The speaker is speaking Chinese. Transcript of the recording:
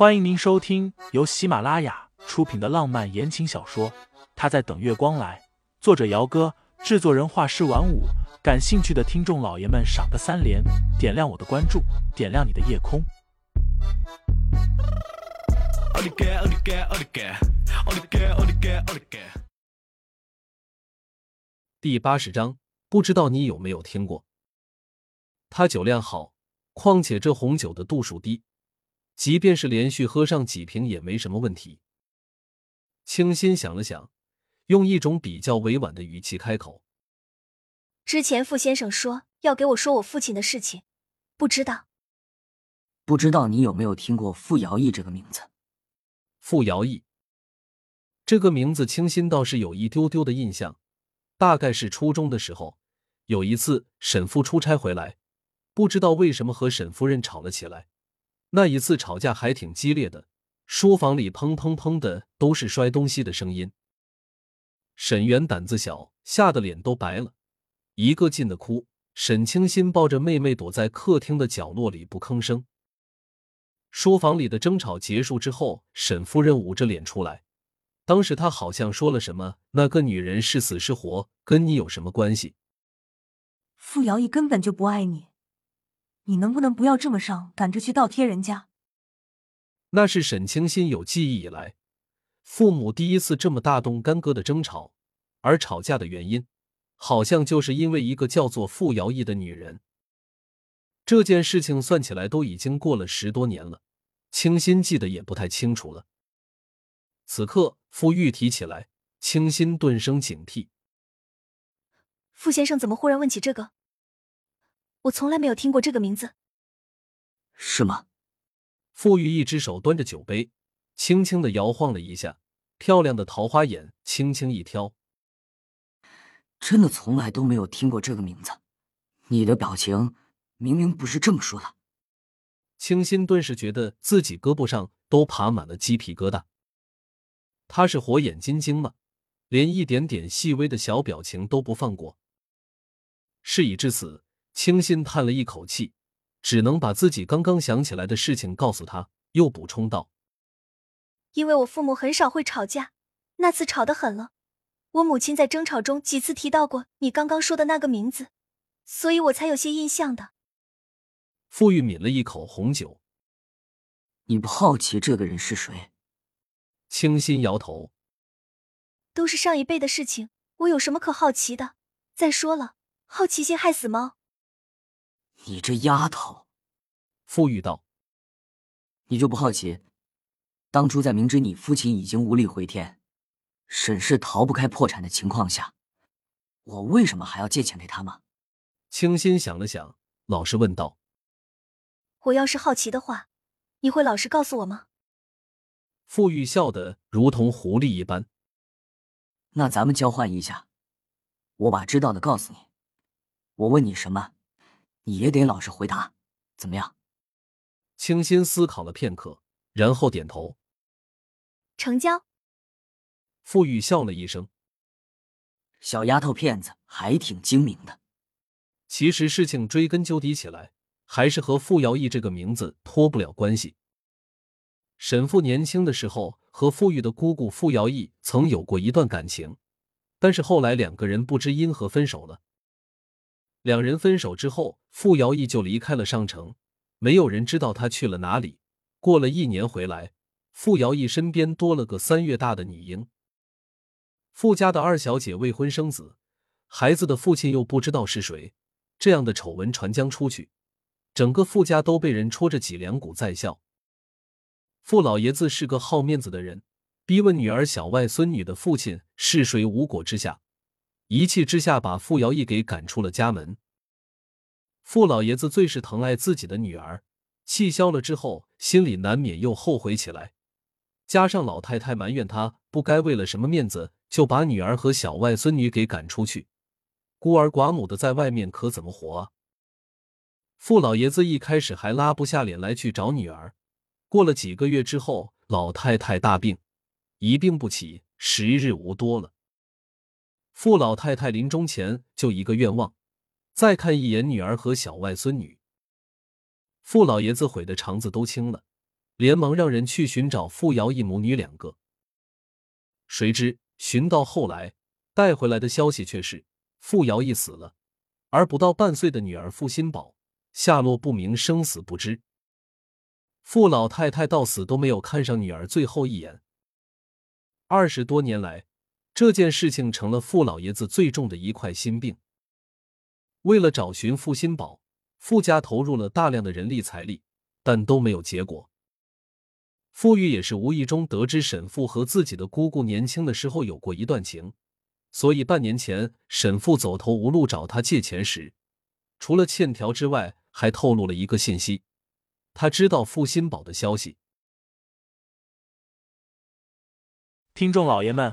欢迎您收听由喜马拉雅出品的浪漫言情小说《他在等月光来》，作者：姚哥，制作人：画师晚舞。感兴趣的听众老爷们，赏个三连，点亮我的关注，点亮你的夜空。第八十章，不知道你有没有听过？他酒量好，况且这红酒的度数低。即便是连续喝上几瓶也没什么问题。清新想了想，用一种比较委婉的语气开口：“之前傅先生说要给我说我父亲的事情，不知道，不知道你有没有听过傅瑶义这个名字？傅瑶义这个名字，清新倒是有一丢丢的印象。大概是初中的时候，有一次沈父出差回来，不知道为什么和沈夫人吵了起来。”那一次吵架还挺激烈的，书房里砰砰砰的都是摔东西的声音。沈源胆子小，吓得脸都白了，一个劲的哭。沈清心抱着妹妹躲在客厅的角落里不吭声。书房里的争吵结束之后，沈夫人捂着脸出来，当时她好像说了什么：“那个女人是死是活，跟你有什么关系？”傅瑶义根本就不爱你。你能不能不要这么上赶着去倒贴人家？那是沈清心有记忆以来，父母第一次这么大动干戈的争吵，而吵架的原因，好像就是因为一个叫做傅瑶义的女人。这件事情算起来都已经过了十多年了，清新记得也不太清楚了。此刻傅玉提起来，清新顿生警惕。傅先生怎么忽然问起这个？我从来没有听过这个名字，是吗？傅玉一只手端着酒杯，轻轻的摇晃了一下，漂亮的桃花眼轻轻一挑。真的从来都没有听过这个名字，你的表情明明不是这么说的。清新顿时觉得自己胳膊上都爬满了鸡皮疙瘩。他是火眼金睛吗？连一点点细微的小表情都不放过。事已至此。清新叹了一口气，只能把自己刚刚想起来的事情告诉他，又补充道：“因为我父母很少会吵架，那次吵得很了。我母亲在争吵中几次提到过你刚刚说的那个名字，所以我才有些印象的。”傅玉抿了一口红酒，你不好奇这个人是谁？清新摇头：“都是上一辈的事情，我有什么可好奇的？再说了，好奇心害死猫。”你这丫头，傅玉道：“你就不好奇，当初在明知你父亲已经无力回天，沈氏逃不开破产的情况下，我为什么还要借钱给他吗？”清心想了想，老实问道：“我要是好奇的话，你会老实告诉我吗？”傅玉笑得如同狐狸一般。那咱们交换一下，我把知道的告诉你，我问你什么？你也得老实回答，怎么样？清新思考了片刻，然后点头。成交。傅玉笑了一声，小丫头片子还挺精明的。其实事情追根究底起来，还是和傅瑶义这个名字脱不了关系。沈父年轻的时候和傅玉的姑姑傅瑶义曾有过一段感情，但是后来两个人不知因何分手了。两人分手之后，傅瑶义就离开了上城，没有人知道他去了哪里。过了一年回来，傅瑶义身边多了个三月大的女婴。傅家的二小姐未婚生子，孩子的父亲又不知道是谁。这样的丑闻传将出去，整个傅家都被人戳着脊梁骨在笑。傅老爷子是个好面子的人，逼问女儿小外孙女的父亲是谁，无果之下。一气之下，把傅瑶义给赶出了家门。傅老爷子最是疼爱自己的女儿，气消了之后，心里难免又后悔起来。加上老太太埋怨他不该为了什么面子就把女儿和小外孙女给赶出去，孤儿寡母的在外面可怎么活啊？傅老爷子一开始还拉不下脸来去找女儿，过了几个月之后，老太太大病，一病不起，时日无多了。傅老太太临终前就一个愿望，再看一眼女儿和小外孙女。傅老爷子悔的肠子都青了，连忙让人去寻找傅瑶一母女两个。谁知寻到后来，带回来的消息却是傅瑶义死了，而不到半岁的女儿傅新宝下落不明，生死不知。傅老太太到死都没有看上女儿最后一眼。二十多年来，这件事情成了傅老爷子最重的一块心病。为了找寻傅新宝，傅家投入了大量的人力财力，但都没有结果。傅玉也是无意中得知沈父和自己的姑姑年轻的时候有过一段情，所以半年前沈父走投无路找他借钱时，除了欠条之外，还透露了一个信息：他知道傅新宝的消息。听众老爷们，